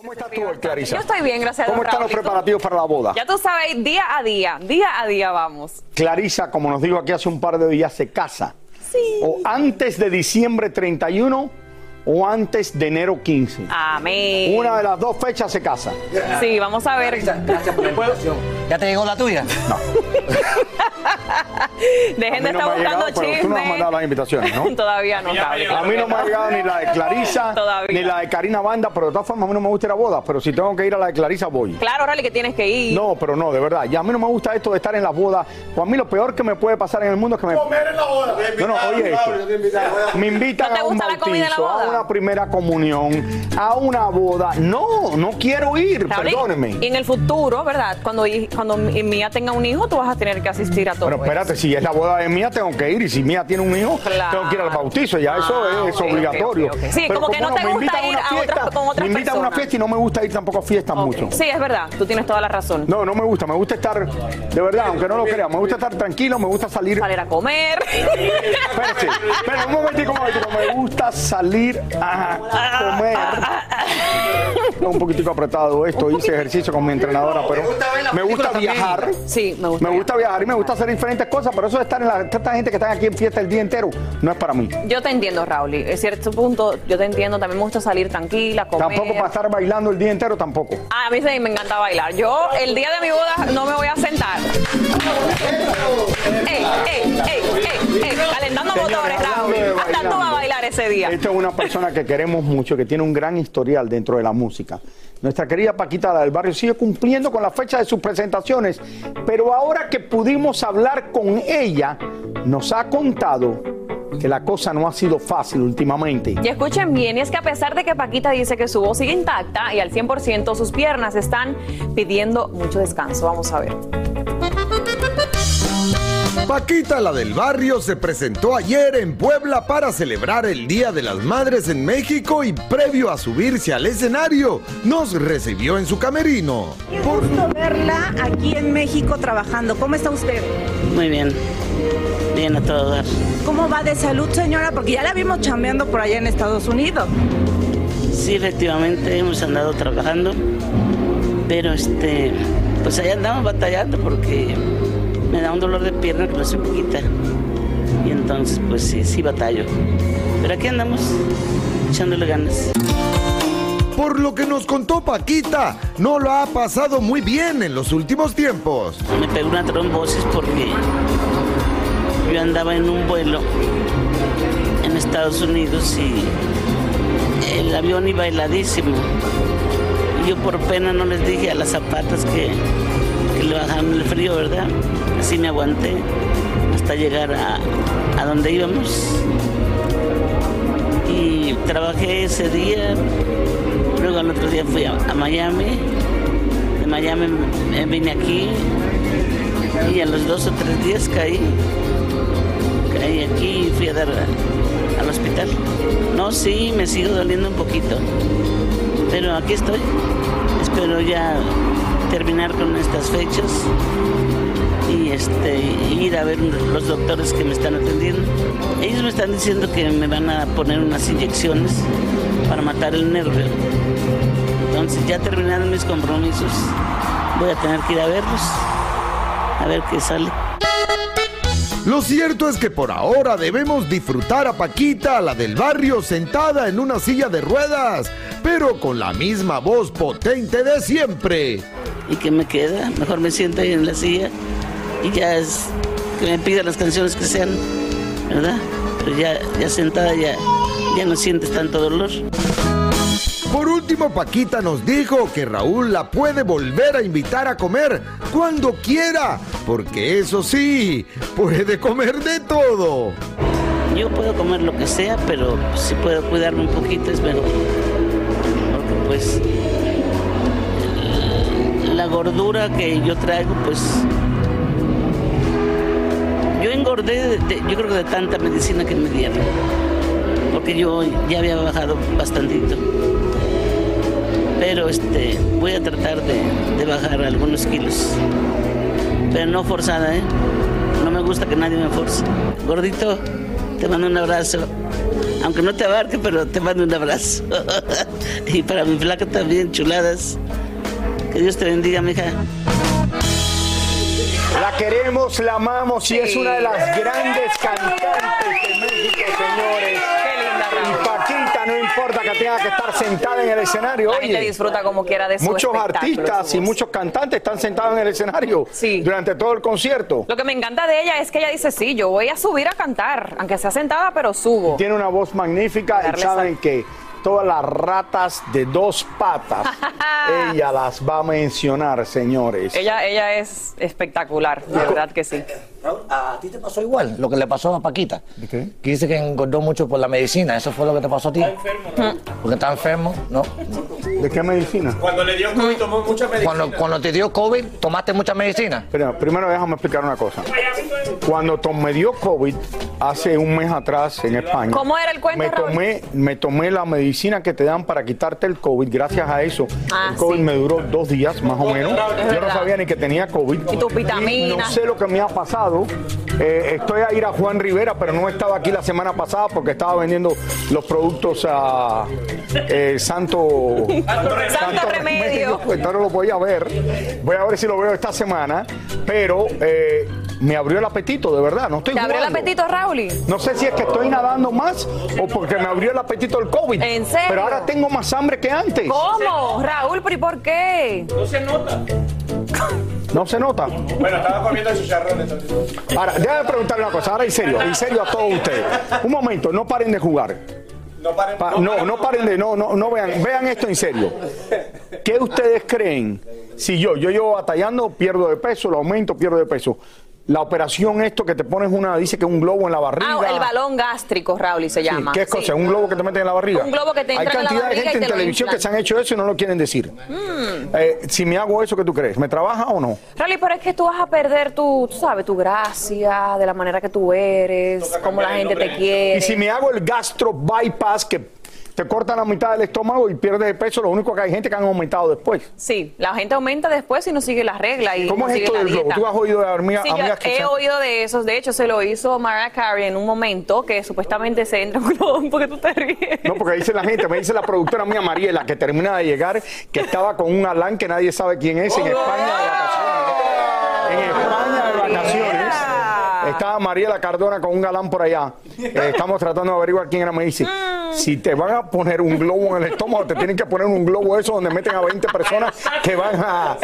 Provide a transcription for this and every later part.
¿Cómo estás tú, Clarisa? Yo estoy bien, gracias a ¿Cómo Dios, están los preparativos para la boda? Ya tú sabes, día a día, día a día vamos. Clarisa, como nos dijo aquí hace un par de días, se casa. Sí. O antes de diciembre 31 o antes de enero 15. Amén. Una de las dos fechas se casa. Sí, vamos a ver. Gracias por la invitación. ¿Ya te llegó la tuya? Dejen de no estar buscando llegado, pero tú no has mandado las invitaciones, ¿no? Todavía no. A mí no me ha llegado ni la de Clarisa, Todavía. ni la de Karina Banda, pero de todas formas a mí no me gusta ir a bodas, pero si tengo que ir a la de Clarisa voy. Claro, Rally, que tienes que ir. No, pero no, de verdad. Y a mí no me gusta esto de estar en las bodas. Pues a mí lo peor que me puede pasar en el mundo es que me... No, no, oye esto. Me invitan ¿No te a un gusta la comida en la bautizo, a boda? Una primera comunión, a una boda. No, no quiero ir, Raúl, perdóneme. Y en el futuro, ¿verdad? Cuando, cuando Mía tenga un hijo, tú vas a tener que asistir a todo Pero espérate, si es la boda de Mía, tengo que ir. Y si Mía tiene un hijo, Claro. tengo que ir al bautizo. Ya eso Ah, es obligatorio. Sí, como que no te gusta ir a fiesta, otras- con otras Me invitan a una fiesta y no me gusta ir tampoco a fiestas mucho. Sí, es verdad, tú tienes toda la razón. No, no me gusta. Me gusta estar, de verdad, aunque no lo crea, me gusta estar tranquilo, me gusta salir. Salir a comer. Espérate, un momentico, un momentico. Me gusta salir a comer. Está un poquitico apretado esto. Hice ejercicio con mi entrenadora, pero me gusta viajar. Sí, me gusta. Me gusta viajar y me gusta hacer diferentes cosas, pero eso de estar en la esta gente que están aquí en fiesta el día entero no es para mí. Yo te entiendo, Raúl. y En cierto punto, yo te entiendo. También me gusta salir tranquila, comer. Tampoco para estar bailando el día entero, tampoco. Ah, a mí sí me encanta bailar. Yo, el día de mi boda, no me voy a sentar. ¡Ey, ey, ey, ey, ey! Calentando Señores, motores, Raúl. Hasta tú vas a bailar ese día. Esta es una persona que queremos mucho, que tiene un gran historial dentro de la música. Nuestra querida Paquita la del Barrio sigue cumpliendo con la fecha de sus presentaciones, pero ahora que pudimos hablar con ella, nos ha contado que la cosa no ha sido fácil últimamente. Y escuchen bien, y es que a pesar de que Paquita dice que su voz sigue intacta y al 100% sus piernas están pidiendo mucho descanso. Vamos a ver. Paquita, la del barrio, se presentó ayer en Puebla para celebrar el Día de las Madres en México y previo a subirse al escenario, nos recibió en su camerino. Qué gusto verla aquí en México trabajando. ¿Cómo está usted? Muy bien, bien a todo dar. ¿Cómo va de salud, señora? Porque ya la vimos chambeando por allá en Estados Unidos. Sí, efectivamente hemos andado trabajando, pero este, pues allá andamos batallando porque me da un dolor de pierna que no se me quita. Y entonces, pues sí, sí batallo. Pero aquí andamos, echándole ganas. Por lo que nos contó Paquita, no lo ha pasado muy bien en los últimos tiempos. Me pegó una trombosis porque yo andaba en un vuelo en Estados Unidos y el avión iba heladísimo. Y yo por pena no les dije a las zapatas que, que le bajaban el frío, ¿verdad? Así me aguanté hasta llegar a, a donde íbamos. Y trabajé ese día, luego al otro día fui a, Miami, de me vine aquí y a los dos o tres días caí. Caí aquí y fui a dar al hospital. No, sí, me sigo doliendo un poquito. Pero aquí estoy. Espero ya terminar con estas fechas y este ir a ver los doctores que me están atendiendo. Ellos me están diciendo que me van a poner unas inyecciones para matar el nervio. Entonces ya terminados mis compromisos, voy a tener que ir a verlos, a ver qué sale. Lo cierto es que por ahora debemos disfrutar a Paquita, la del barrio, sentada en una silla de ruedas, pero con la misma voz potente de siempre. ¿Y qué me queda? Mejor me siento ahí en la silla y ya es que me pida las canciones que sean, ¿verdad? Pero ya, ya sentada ya, ya no sientes tanto dolor. Por último, Paquita nos dijo que Raúl la puede volver a invitar a comer cuando quiera, porque eso sí, puede comer de todo. Yo puedo comer lo que sea, pero si puedo cuidarme un poquito es mejor. Porque pues la gordura que yo traigo, pues yo creo que de tanta medicina que me dieron. Porque yo ya había bajado bastantito. Pero este, voy a tratar de, de bajar algunos kilos. Pero no forzada, ¿eh? No me gusta que nadie me force. Gordito, te mando un abrazo. Aunque no te abarque, pero te mando un abrazo. y para mi flaca también, chuladas. Que Dios te bendiga, mija. La queremos, la amamos y es una de las grandes cantantes de México, señores. Y Paquita, no importa que tenga que estar sentada en el escenario. La gente Oye, disfruta como quiera de su muchos artistas y muchos cantantes están sentados en el escenario durante todo el concierto. Lo que me encanta de ella es que ella dice, sí, yo voy a subir a cantar, aunque sea sentada, pero subo. Tiene una voz magnífica y saben que todas las ratas de dos patas, ella las va a mencionar, señores. Ella, ella es espectacular, de verdad que sí. Raúl, a ti te pasó igual lo que le pasó a Paquita. qué? Que dice que engordó mucho por la medicina. ¿Eso fue lo que te pasó a ti? Porque está enfermo, ¿no? ¿De qué medicina? Cuando le dio COVID tomó mucha medicina. Cuando, cuando te dio COVID, ¿tomaste mucha medicina? Pero primero déjame explicar una cosa. Cuando to- me dio COVID hace un mes atrás en España. ¿Cómo era el cuento, Me Raúl? tomé, me tomé la medicina que te dan para quitarte el COVID. Gracias a eso, Ah, el COVID sí. me duró dos días más o menos. Yo no sabía ni que tenía COVID. Y tus vitaminas. no sé lo que me ha pasado. Eh, estoy a ir a Juan Rivera, pero no estaba aquí la semana pasada porque estaba vendiendo los productos a eh, Santo, Santo Remedio. Pues entonces lo voy a ver. Voy a ver si lo veo esta semana. Pero eh, me abrió el apetito, de verdad. No estoy ¿Te abrió el apetito, Raúl? No sé si es que estoy nadando más o porque me abrió el apetito el COVID. ¿En serio? Pero ahora tengo más hambre que antes. ¿Cómo? Raúl, pero ¿y por qué? No se nota. No se nota. Bueno, estaba comiendo chicharrones. Ahora, déjame preguntarle una cosa. Ahora en serio, en serio a todos ustedes. Un momento, no paren de jugar. No paren. Pa- no, no paren de, no, no, no vean, vean esto en serio. ¿Qué ustedes creen? Si yo, yo llevo batallando, pierdo de peso, lo aumento, pierdo de peso. La operación esto que te pones una, dice que un globo en la barriga. Ah, el balón gástrico, Raúl, se Sí, llama. ¿Qué Sí. cosa? ¿Un globo que te meten en la barriga? Un globo que te Hay entra en la cantidad de gente y en televisión que se han hecho eso y no lo quieren decir. Mm. Eh, si me hago eso, ¿qué tú crees? ¿Me trabaja o no? Raúl, pero es que tú vas a perder tu, tú sabes, tu gracia, de la manera que tú eres, cómo la gente te quiere. Y si me hago el gastro bypass, que te cortan la mitad del estómago y pierdes de peso, lo único que hay gente que han aumentado después. Sí, la gente aumenta después si no sigue las reglas y ¿Cómo no es esto del globo? dieta. ¿Tú has oído de amigas, Sí, yo amigas que he se- oído de esos. De hecho, se lo hizo Mariah Carey en un momento que supuestamente se entra un porque tú te ríes. No, porque dice la gente, me dice la productora mía Mariela, que termina de llegar, que estaba con un Alán que nadie sabe quién es en España de vacaciones. En España de vacaciones. Estaba Mariela Cardona con un galán por allá. Eh, estamos tratando de averiguar quién era. Me dice, si te van a poner un globo en el estómago, te tienen que poner un globo eso donde meten a 20 personas que van a...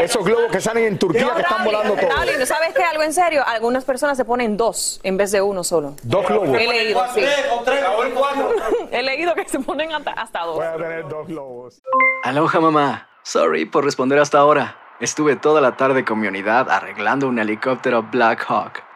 Esos globos que salen en Turquía que están volando todos. ¿no ¿sabes qué? Algo en serio. Algunas personas se ponen dos en vez de uno solo. Dos globos. He leído, sí. He leído que se ponen hasta, hasta dos. Voy a tener dos globos. Aloha mamá. Sorry por responder hasta ahora. Estuve toda la tarde con mi unidad arreglando un helicóptero Black Hawk.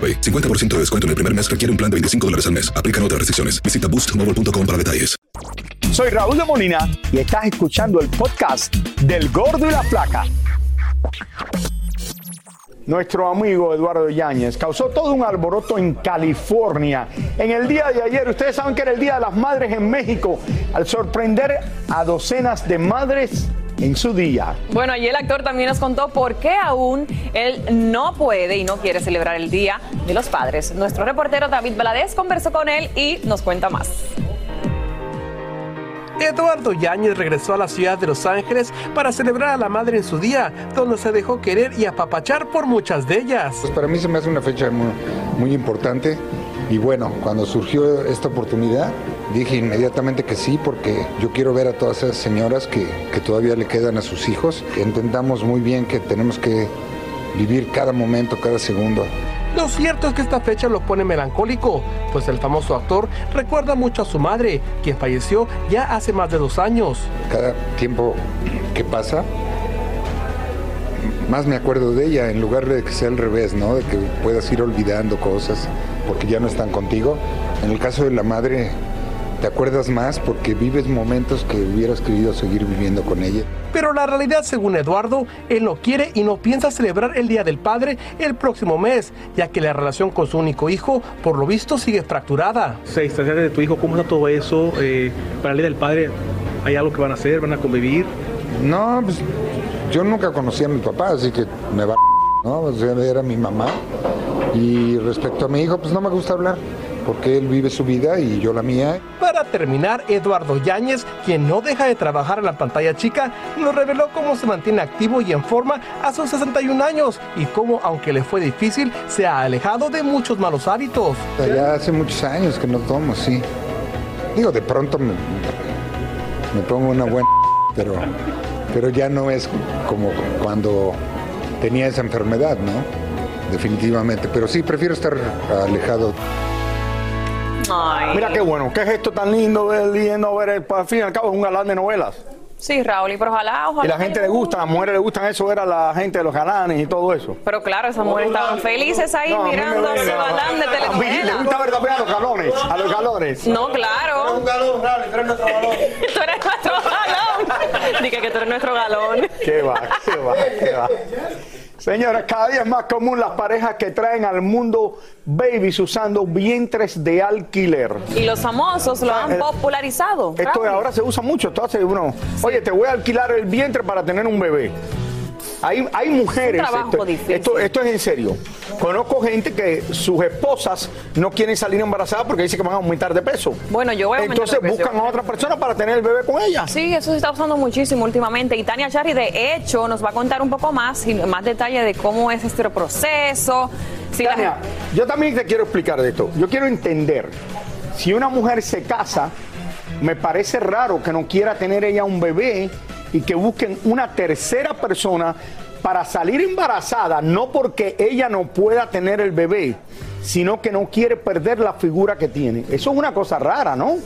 AroPay. 50% de descuento en el primer mes requiere un plan de 25 dólares al mes. Aplican otras restricciones. Visita boostmobile.com para detalles. Soy Raúl de Molina y estás escuchando el podcast del Gordo y la Flaca. Nuestro amigo Eduardo Yáñez causó todo un alboroto en California. En el día de ayer, ustedes saben que era el Día de las Madres en México, al sorprender a docenas de madres en su día. Bueno, y el actor también nos contó por qué aún él no puede y no quiere celebrar el Día de los Padres. Nuestro reportero David Valadez conversó con él y nos cuenta más. Eduardo Yáñez regresó a la ciudad de Los Ángeles para celebrar a la madre en su día, donde se dejó querer y apapachar por muchas de ellas. Pues para mí se me hace una fecha muy, muy importante y bueno, cuando surgió esta oportunidad dije inmediatamente que sí porque yo quiero ver a todas esas señoras que, que todavía le quedan a sus hijos. Entendamos muy bien que tenemos que vivir cada momento, cada segundo. Lo cierto es que esta fecha lo pone melancólico, pues el famoso actor recuerda mucho a su madre, quien falleció ya hace más de dos años. Cada tiempo que pasa, más me acuerdo de ella, en lugar de que sea al revés, ¿no? De que puedas ir olvidando cosas porque ya no están contigo. En el caso de la madre, te acuerdas más porque vives momentos que hubieras querido seguir viviendo con ella. Pero la realidad, según Eduardo, él no quiere y no piensa celebrar el Día del Padre el próximo mes, ya que la relación con su único hijo, por lo visto, sigue fracturada. Se distanciar de tu hijo, ¿cómo está todo eso? Eh, para el Día del Padre, ¿hay algo que van a hacer? ¿Van a convivir? No, pues yo nunca conocí a mi papá, así que me va, ¿no? O sea, era mi mamá. Y respecto a mi hijo, pues no me gusta hablar, porque él vive su vida y yo la mía. Para terminar, Eduardo Yáñez, quien no deja de trabajar en la pantalla chica, nos reveló cómo se mantiene activo y en forma a sus 61 años y cómo, aunque le fue difícil, se ha alejado de muchos malos hábitos. Ya hace muchos años que no tomo, sí. Digo, de pronto me, me pongo una buena, pero, pero ya no es como cuando tenía esa enfermedad, ¿no? Definitivamente, pero sí, prefiero estar alejado. Ay. Mira qué bueno, qué gesto tan lindo ver lindo ver el, al fin y al cabo es un galán de novelas. Sí, Raúl, y pero ojalá, ojalá. Y la gente le gusta, a las mujeres le gustan eso, era la gente de los galanes y todo eso. Pero claro, esas mujeres estaban felices ahí No, mirando a su galán de A mí le telenovela. gusta ver también a los galones, a los galones. No, claro. Un galón, Raúl, tú eres nuestro galón. Tú eres nuestro galón. Dije que tú eres nuestro galón. Qué va, qué va, qué va. Señores, cada día es más común las parejas que traen al mundo babies usando vientres de alquiler. Y los famosos lo han Eh, popularizado. Esto ahora se usa mucho. Esto hace uno, oye, te voy a alquilar el vientre para tener un bebé. Hay, hay mujeres, trabajo esto, difícil. esto, esto es en serio. Conozco gente que sus esposas no quieren salir embarazadas porque dicen que van a aumentar de peso. Bueno, yo voy a Entonces de peso. buscan a otra persona para tener el bebé con ella. Sí, eso se está usando muchísimo últimamente. Y Tania Charry, de hecho, nos va a contar un poco más y más detalle de cómo es este proceso. Si la- Tania, yo también te quiero explicar de esto. Yo quiero entender, si una mujer se casa, me parece raro que no quiera tener ella un bebé y que busquen una tercera persona para salir embarazada, no porque ella no pueda tener el bebé, sino que no quiere perder la figura que tiene. Eso es una cosa rara, ¿no?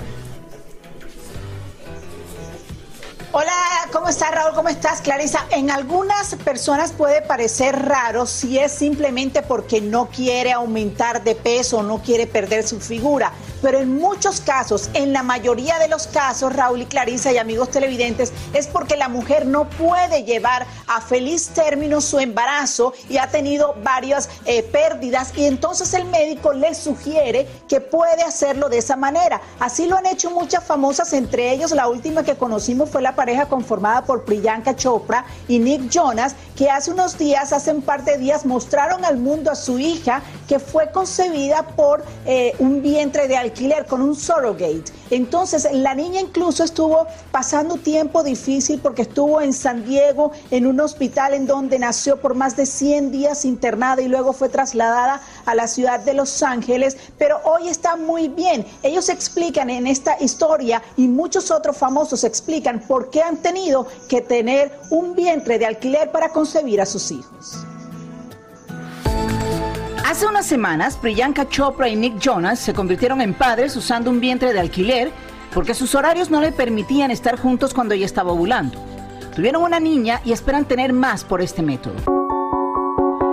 Hola, ¿cómo estás Raúl? ¿Cómo estás Clarisa? En algunas personas puede parecer raro si es simplemente porque no quiere aumentar de peso no quiere perder su figura, pero en muchos casos, en la mayoría de los casos, Raúl y Clarisa y amigos televidentes, es porque la mujer no puede llevar a feliz término su embarazo y ha tenido varias eh, pérdidas y entonces el médico le sugiere que puede hacerlo de esa manera. Así lo han hecho muchas famosas, entre ellos la última que conocimos fue la pareja conformada por Priyanka Chopra y Nick Jonas, que hace unos días, hace un par de días, mostraron al mundo a su hija que fue concebida por eh, un vientre de con un surrogate. Entonces, la niña incluso estuvo pasando tiempo difícil porque estuvo en San Diego, en un hospital en donde nació por más de 100 días internada y luego fue trasladada a la ciudad de Los Ángeles, pero hoy está muy bien. Ellos explican en esta historia y muchos otros famosos explican por qué han tenido que tener un vientre de alquiler para concebir a sus hijos. Hace unas semanas, Priyanka Chopra y Nick Jonas se convirtieron en padres usando un vientre de alquiler porque sus horarios no le permitían estar juntos cuando ella estaba ovulando. Tuvieron una niña y esperan tener más por este método.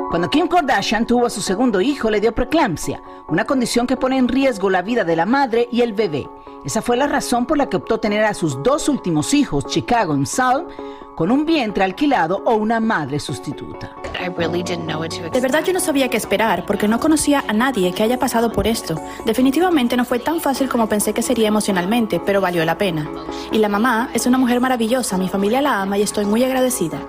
Cuando Kim Kardashian tuvo a su segundo hijo, le dio preeclampsia, una condición que pone en riesgo la vida de la madre y el bebé. Esa fue la razón por la que optó tener a sus dos últimos hijos, Chicago y Salm, con un vientre alquilado o una madre sustituta. De verdad yo no sabía qué esperar porque no conocía a nadie que haya pasado por esto. Definitivamente no fue tan fácil como pensé que sería emocionalmente, pero valió la pena. Y la mamá es una mujer maravillosa, mi familia la ama y estoy muy agradecida.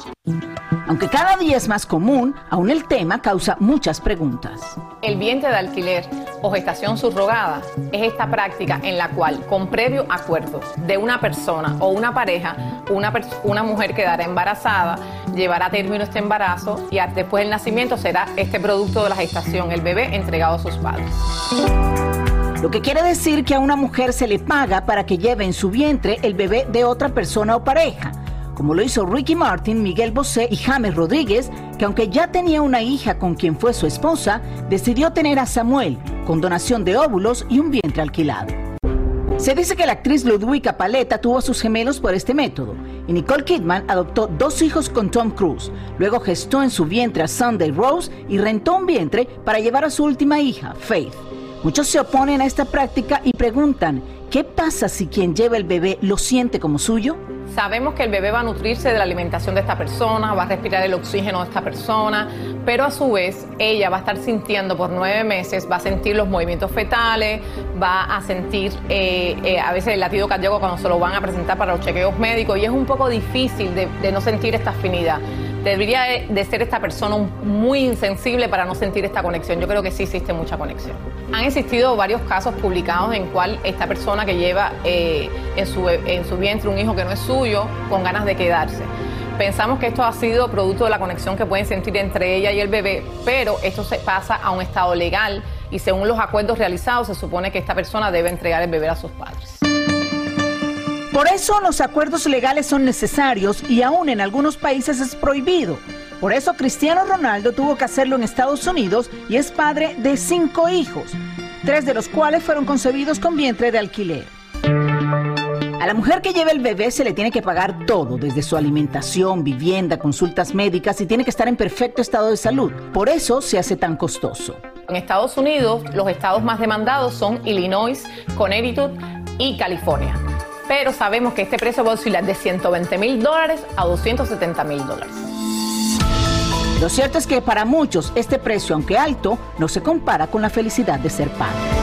Aunque cada día es más común, aún el tema causa muchas preguntas. El vientre de alquiler o gestación subrogada es esta práctica en la cual, con previo acuerdo de una persona o una pareja, una, una mujer quedará embarazada, llevará a término este embarazo y después del nacimiento será este producto de la gestación, el bebé entregado a sus padres. Lo que quiere decir que a una mujer se le paga para que lleve en su vientre el bebé de otra persona o pareja como lo hizo Ricky Martin, Miguel Bosé y James Rodríguez, que aunque ya tenía una hija con quien fue su esposa, decidió tener a Samuel, con donación de óvulos y un vientre alquilado. Se dice que la actriz Ludwika Paleta tuvo a sus gemelos por este método y Nicole Kidman adoptó dos hijos con Tom Cruise. Luego gestó en su vientre a Sunday Rose y rentó un vientre para llevar a su última hija, Faith. Muchos se oponen a esta práctica y preguntan, ¿qué pasa si quien lleva el bebé lo siente como suyo? Sabemos que el bebé va a nutrirse de la alimentación de esta persona, va a respirar el oxígeno de esta persona, pero a su vez ella va a estar sintiendo por nueve meses, va a sentir los movimientos fetales, va a sentir eh, eh, a veces el latido cardíaco cuando se lo van a presentar para los chequeos médicos y es un poco difícil de, de no sentir esta afinidad. Debería de ser esta persona muy insensible para no sentir esta conexión. Yo creo que sí existe mucha conexión. Han existido varios casos publicados en cual esta persona que lleva eh, en, su, en su vientre un hijo que no es suyo, con ganas de quedarse. Pensamos que esto ha sido producto de la conexión que pueden sentir entre ella y el bebé, pero esto se pasa a un estado legal y según los acuerdos realizados se supone que esta persona debe entregar el bebé a sus padres. Por eso los acuerdos legales son necesarios y aún en algunos países es prohibido. Por eso Cristiano Ronaldo tuvo que hacerlo en Estados Unidos y es padre de cinco hijos, tres de los cuales fueron concebidos con vientre de alquiler. A la mujer que lleva el bebé se le tiene que pagar todo, desde su alimentación, vivienda, consultas médicas y tiene que estar en perfecto estado de salud. Por eso se hace tan costoso. En Estados Unidos, los estados más demandados son Illinois, Connecticut y California pero sabemos que este precio va a oscilar de 120 mil dólares a 270 mil dólares. Lo cierto es que para muchos este precio, aunque alto, no se compara con la felicidad de ser padre.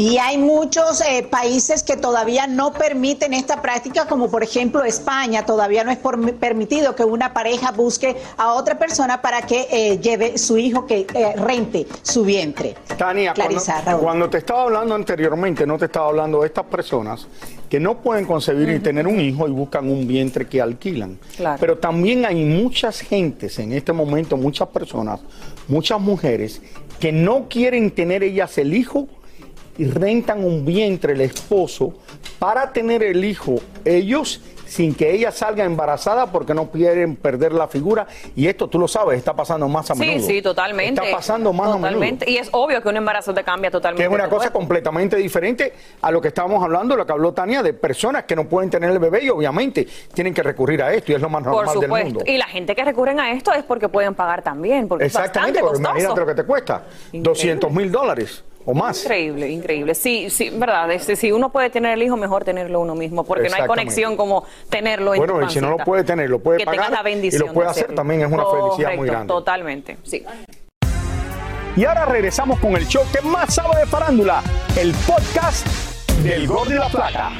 Y hay muchos eh, países que todavía no permiten esta práctica, como por ejemplo España. Todavía no es permitido que una pareja busque a otra persona para que eh, lleve su hijo, que eh, rente su vientre. Tania, cuando, te estaba hablando anteriormente, no te estaba hablando de estas personas que no pueden concebir y tener un hijo y buscan un vientre que alquilan. Pero también hay muchas gentes en este momento, muchas personas, muchas mujeres que no quieren tener ellas el hijo y rentan un vientre el esposo para tener el hijo ellos sin que ella salga embarazada porque no quieren perder la figura. Y esto tú lo sabes, está pasando más a Sí, menudo. sí, totalmente. Está pasando más a menudo. Totalmente. Y es obvio que un embarazo te cambia totalmente. Que es una cosa cuerpo. completamente diferente a lo que estábamos hablando, lo que habló Tania, de personas que no pueden tener el bebé y obviamente tienen que recurrir a esto y es lo más Por normal del mundo. Y la gente que recurren a esto es porque pueden pagar también, porque Exactamente, es porque bastante imagínate costoso. lo que te cuesta, 200 mil dólares o más. Increíble, increíble. Sí, sí, verdad. es- si uno puede tener el hijo, mejor tenerlo uno mismo, porque no hay conexión como tenerlo en tu Bueno, y si no lo puede tener, lo puede que pagar la bendición y lo puede de hacer hacerlo. también es una felicidad muy Correcto, grande. Totalmente, sí. Y ahora regresamos con el show que más sabe de farándula, el podcast del Gordo y la Placa.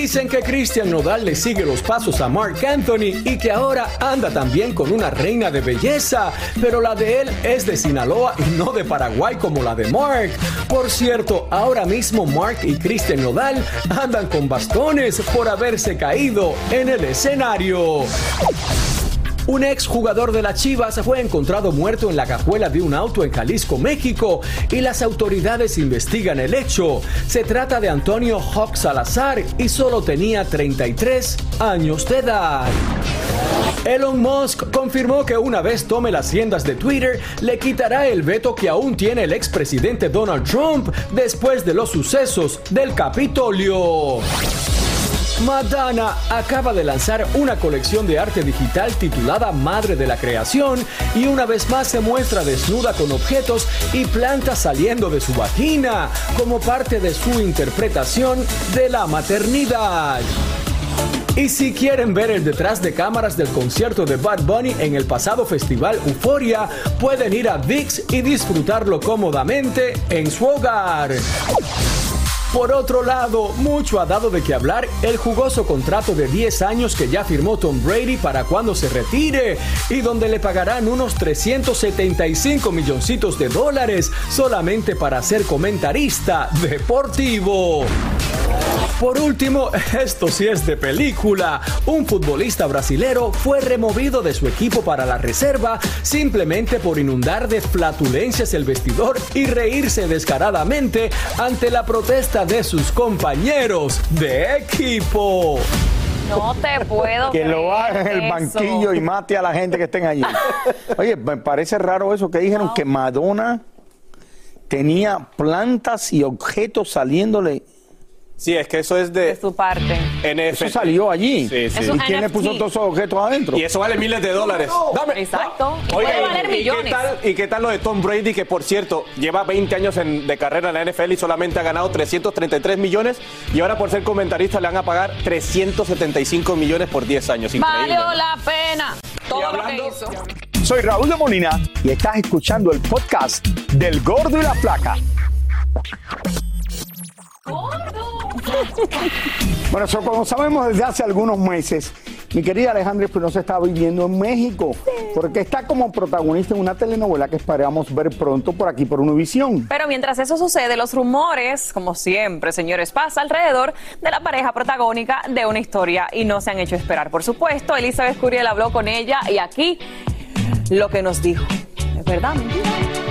Dicen que Christian Nodal le sigue los pasos a Mark Anthony y que ahora anda también con una reina de belleza, pero la de él es de Sinaloa y no de Paraguay como la de Mark. Por cierto, ahora mismo Mark y Christian Nodal andan con bastones por haberse caído en el escenario. Un ex jugador de las Chivas fue encontrado muerto en la cajuela de un auto en Jalisco, México, y las autoridades investigan el hecho. Se trata de Antonio Hawk Salazar y solo tenía 33 años de edad. Elon Musk confirmó que una vez tome las riendas de Twitter, le quitará el veto que aún tiene el expresidente Donald Trump después de los sucesos del Capitolio. Madonna acaba de lanzar una colección de arte digital titulada Madre de la Creación y una vez más se muestra desnuda con objetos y plantas saliendo de su vagina como parte de su interpretación de la maternidad. Y si quieren ver el detrás de cámaras del concierto de Bad Bunny en el pasado festival Euforia, pueden ir a VIX y disfrutarlo cómodamente en su hogar. Por otro lado, mucho ha dado de qué hablar el jugoso contrato de 10 años que ya firmó Tom Brady para cuando se retire y donde le pagarán unos 375 milloncitos de dólares solamente para ser comentarista deportivo. Por último, esto sí es de película. Un futbolista brasilero fue removido de su equipo para la reserva simplemente por inundar de flatulencias el vestidor y reírse descaradamente ante la protesta de sus compañeros de equipo. No te puedo Que lo haga en el banquillo y mate a la gente que estén allí. Oye, me parece raro eso que dijeron que Madonna tenía plantas y objetos saliéndole. Sí, es que eso es de... su parte. NFT. Eso salió allí. Sí, sí. ¿Y quién le puso todos esos objetos adentro? Y eso vale miles de dólares. Dame. Exacto. Oiga, Puede valer ¿y, qué millones. tal, ¿y qué tal lo de Tom Brady, que por cierto lleva 20 años en- de carrera en la NFL y solamente ha ganado 333 millones y ahora por ser comentarista le van a pagar 375 millones por 10 años? Increíble. Valió la pena todo lo que hizo. Soy Raúl de Molina y estás escuchando el podcast del Gordo y la Placa. Bueno, so, como sabemos desde hace algunos meses, mi querida Alejandra Espinosa está viviendo en México, porque está como protagonista en una telenovela que esperamos ver pronto por aquí por Univisión. Pero mientras eso sucede, los rumores, como siempre, señores, pasa alrededor de la pareja protagónica de una historia y no se han hecho esperar. Por supuesto, Elizabeth Curiel habló con ella y aquí lo que nos dijo. ¿Es verdad? Mentira.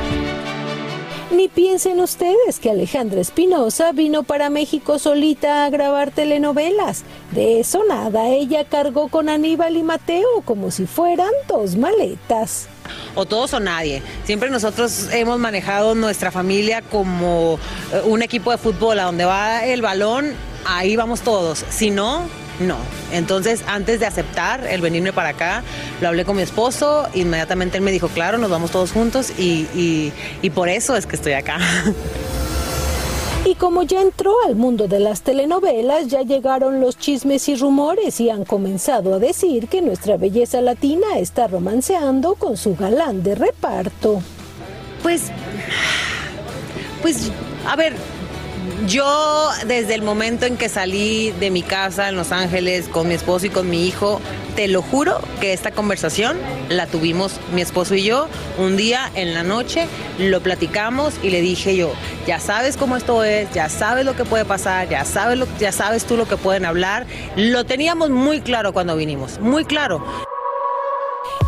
Ni piensen ustedes que Alejandra Espinosa vino para México solita a grabar telenovelas. De eso nada, ella cargó con Aníbal y Mateo como si fueran dos maletas. o todos o nadie. Siempre nosotros hemos manejado nuestra familia como eh, un equipo de fútbol, a donde va el balón, ahí vamos todos. Si no, no. Entonces, antes de aceptar el venirme para acá, lo hablé con mi esposo, inmediatamente él me dijo, claro, nos vamos todos juntos y, y- y por eso es que estoy acá. Y como ya entró al mundo de las telenovelas, ya llegaron los chismes y rumores y han comenzado a decir que nuestra belleza latina está romanceando con su galán de reparto. Pues, pues, a ver, yo desde el momento en que salí de mi casa en Los Ángeles con mi esposo y con mi hijo, te lo juro que esta conversación la tuvimos mi esposo y yo un día en la noche, lo platicamos y le dije yo, ya sabes cómo esto es, ya sabes lo que puede pasar, ya sabes, lo, ya sabes tú lo que pueden hablar. Lo teníamos muy claro cuando vinimos, muy claro.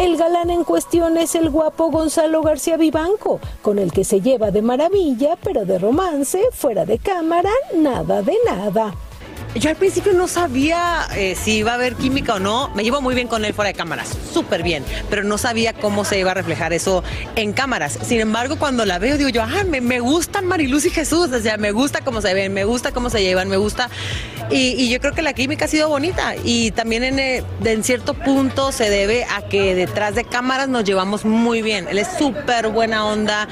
El galán en cuestión es el guapo Gonzalo García Vivanco, con el que se lleva de maravilla, pero de romance, fuera de cámara, nada de nada. Yo al principio no sabía eh, si iba a haber química o no. Me llevo muy bien con él fuera de cámaras, súper bien, pero no sabía cómo se iba a reflejar eso en cámaras. Sin embargo, cuando la veo, digo yo, ah, me, me gustan Mariluz y Jesús, o sea, me gusta cómo se ven, me gusta cómo se llevan, me gusta. Y, yo creo que la química ha sido bonita y también en, eh, en cierto punto se debe a que detrás de cámaras nos llevamos muy bien. Él es súper buena onda.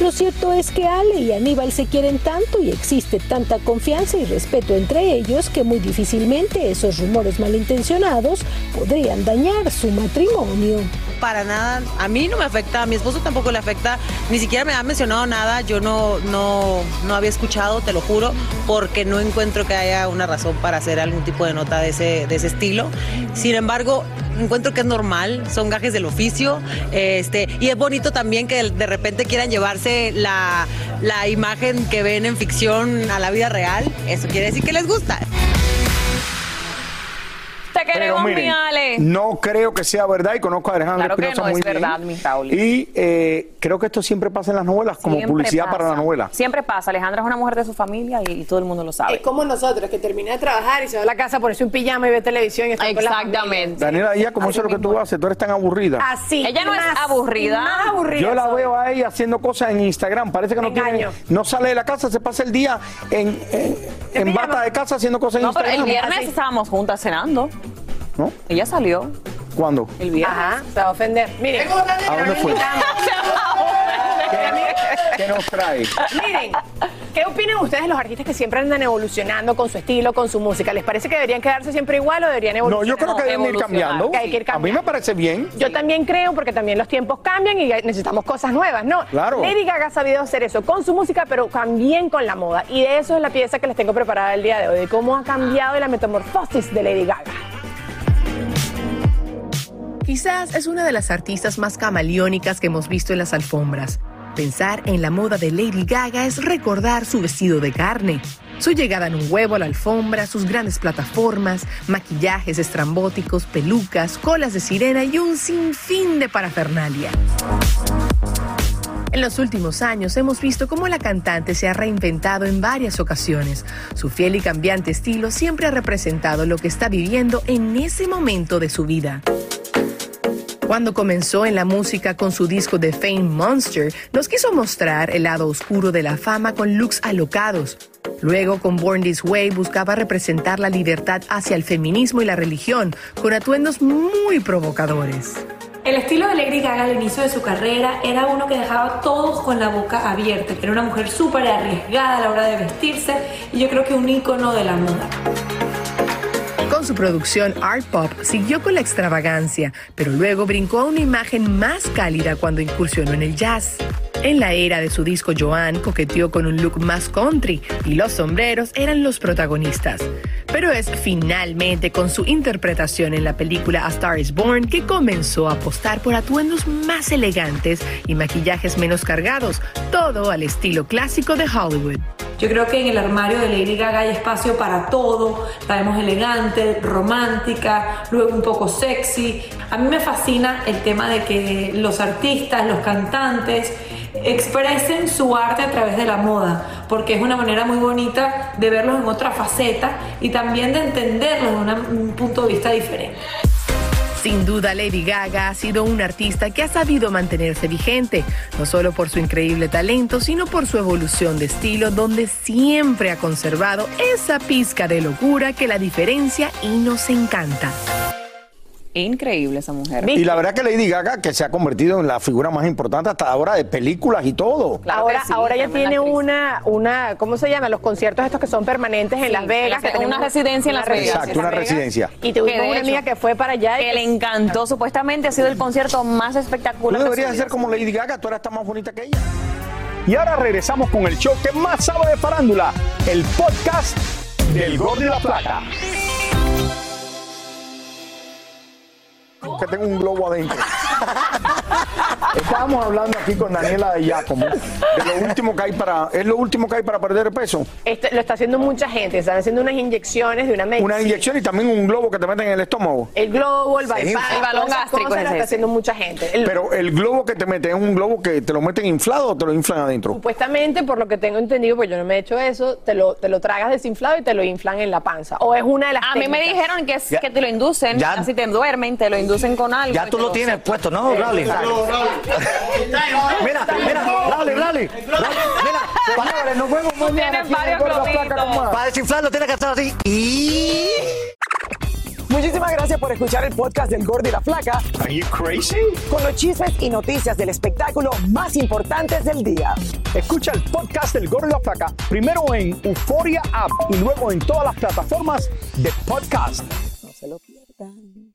Lo cierto es que Ale y Aníbal se quieren tanto y existe tanta confianza y respeto entre ellos que muy difícilmente esos rumores malintencionados podrían dañar su matrimonio. Para nada, a mí no me afecta, a mi esposo tampoco le afecta, ni siquiera me ha mencionado nada, yo no, no, no había escuchado, te lo juro, porque no encuentro que haya una razón para hacer algún tipo de nota de ese, de ese estilo. Sin embargo, encuentro que es normal, son gajes del oficio, este, y es bonito también que de repente quieran llevarse la, la imagen que ven en ficción a la vida real, eso quiere decir que les gusta. Queremos, miren, mi Ale. No creo que sea verdad y conozco a Alejandro Claro no es muy bien. verdad, mi Raúl. Y eh, creo que esto siempre pasa en las novelas como Siempre publicidad pasa. para la novela. Siempre pasa. Alejandra es una mujer de su familia y, y todo el mundo lo sabe. Es como nosotros, que termina de trabajar y se va a la casa, ponerse un pijama y ve televisión y está con la familia. Exactamente. Daniela Díaz, ¿cómo eso es lo que tú haces? Tú eres tan aburrida. Así. Ella no es aburrida. Más aburrida. Yo la soy. veo a ella haciendo cosas en Instagram. Parece que no tiene, no sale de la casa, se pasa el día en, en, en bata de casa haciendo cosas en No, pero el Instagram. viernes estábamos juntas cenando. ¿No? Ella salió ¿Cuándo? el viernes. Ajá, se va a ofender. Miren. ¿A dónde fue? ¿Qué nos trae? Miren, ¿qué opinan ustedes de los artistas que siempre andan evolucionando con su estilo, con su música? ¿Les parece que deberían quedarse siempre igual o deberían No, evolucionar? yo creo que deben ir cambiando. Que hay que ir A mí cambiando. me parece bien. Yo también creo, porque también los tiempos cambian y necesitamos cosas nuevas, ¿no? Claro. Lady Gaga ha sabido hacer eso con su música, pero también con la moda. Y de eso es la pieza que les tengo preparada el día de hoy, de cómo ha cambiado la metamorfosis de Lady Gaga. Quizás es una de las artistas más camaleónicas que hemos visto en las alfombras. Pensar en la moda de Lady Gaga es recordar su vestido de carne, su llegada en un huevo a la alfombra, sus grandes plataformas, maquillajes estrambóticos, pelucas, colas de sirena y un sinfín de parafernalia. En los últimos años hemos visto cómo la cantante se ha reinventado en varias ocasiones. Su fiel y cambiante estilo siempre ha representado lo que está viviendo en ese momento de su vida. Cuando comenzó en la música con su disco de Fame Monster, nos quiso mostrar el lado oscuro de la fama con looks alocados. Luego, con Born This Way, buscaba representar la libertad hacia el feminismo y la religión, con atuendos muy provocadores. El estilo de Lady Gaga al inicio de su carrera era uno que dejaba a todos con la boca abierta. Era una mujer súper arriesgada a la hora de vestirse y yo creo que un ícono de la moda. Su producción Art Pop siguió con la extravagancia, pero luego brincó a una imagen más cálida cuando incursionó en el jazz. En la era de su disco Joan coqueteó con un look más country y los sombreros eran los protagonistas. Pero es finalmente con su interpretación en la película A Star is Born que comenzó a apostar por atuendos más elegantes y maquillajes menos cargados, todo al estilo clásico de Hollywood. Yo creo que en el armario de Lady Gaga hay espacio para todo. La vemos elegante, romántica, luego un poco sexy. A mí me fascina el tema de que los artistas, los cantantes, expresen su arte a través de la moda, porque es una manera muy bonita de verlos en otra faceta y también de entenderlos de una- un punto de vista diferente. Sin duda, Lady Gaga ha sido una artista que ha sabido mantenerse vigente, no solo por su increíble talento, sino por su evolución de estilo, donde siempre ha conservado esa pizca de locura que la diferencia y nos encanta. Increíble esa mujer. Y la verdad que Lady Gaga, que se ha convertido en la figura más importante hasta ahora de películas y todo. ahora ahora ella tiene una, una, ¿cómo se llama? Los conciertos estos que son permanentes en Las Vegas. una que tenemos residencia en una Las Vegas. Exacto, una residencia. Y tuvimos Que una hecho, amiga que fue para allá. y Que le encantó, supuestamente ha sido el concierto más Tú espectacular. de deberías ser como Lady Gaga, tú eres tan más bonita que ella. Y ahora regresamos con el show que más sabe de farándula, el podcast del Gol de la Plata. Que tengo un globo adentro. Estábamos hablando aquí con Daniela de Giacomo de lo último que hay para, es lo último que hay para perder peso. Esto lo está haciendo mucha gente, están haciendo unas inyecciones de una medicina. Una inyección y también un globo que te meten en el estómago. El globo, el bypass, El balón gástrico es lo está haciendo mucha gente. El- Pero el globo que te meten es un globo que te lo meten inflado o te lo inflan adentro. Supuestamente, por lo que tengo entendido, pues yo no me he hecho eso, te lo, te lo tragas desinflado y te lo inflan en la panza. O es una de las A mí me dijeron que, es, Ya. que te lo inducen, Ya. así te duermen, te lo inducen con algo. Ya tú lo tienes puesto, ¿no, Bradley? Mira, mira, Bradley, Bradley. Señores, nos vemos mañana aquí en el Gordo Flaca con más. Para desinflarlo tiene que estar así. Y. Muchísimas gracias por escuchar el podcast del Gordo y la Flaca. Are you crazy? Con los chismes y noticias del espectáculo más importantes del día. Escucha el podcast del Gordo y la Flaca primero en Euforia App y luego en todas las plataformas de podcast. No se lo pierdan.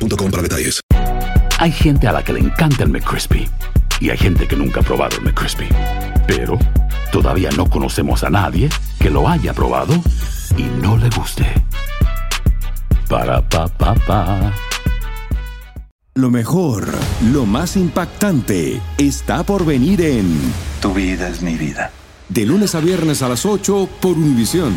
para detalles. Hay gente a la que le encanta el McCrispy y hay gente que nunca ha probado el McCrispy. Pero todavía no conocemos a nadie que lo haya probado y no le guste. Para pa pa pa. Lo mejor, lo más impactante, está por venir en Tu vida es mi vida. De lunes a viernes a las 8 por Univisión.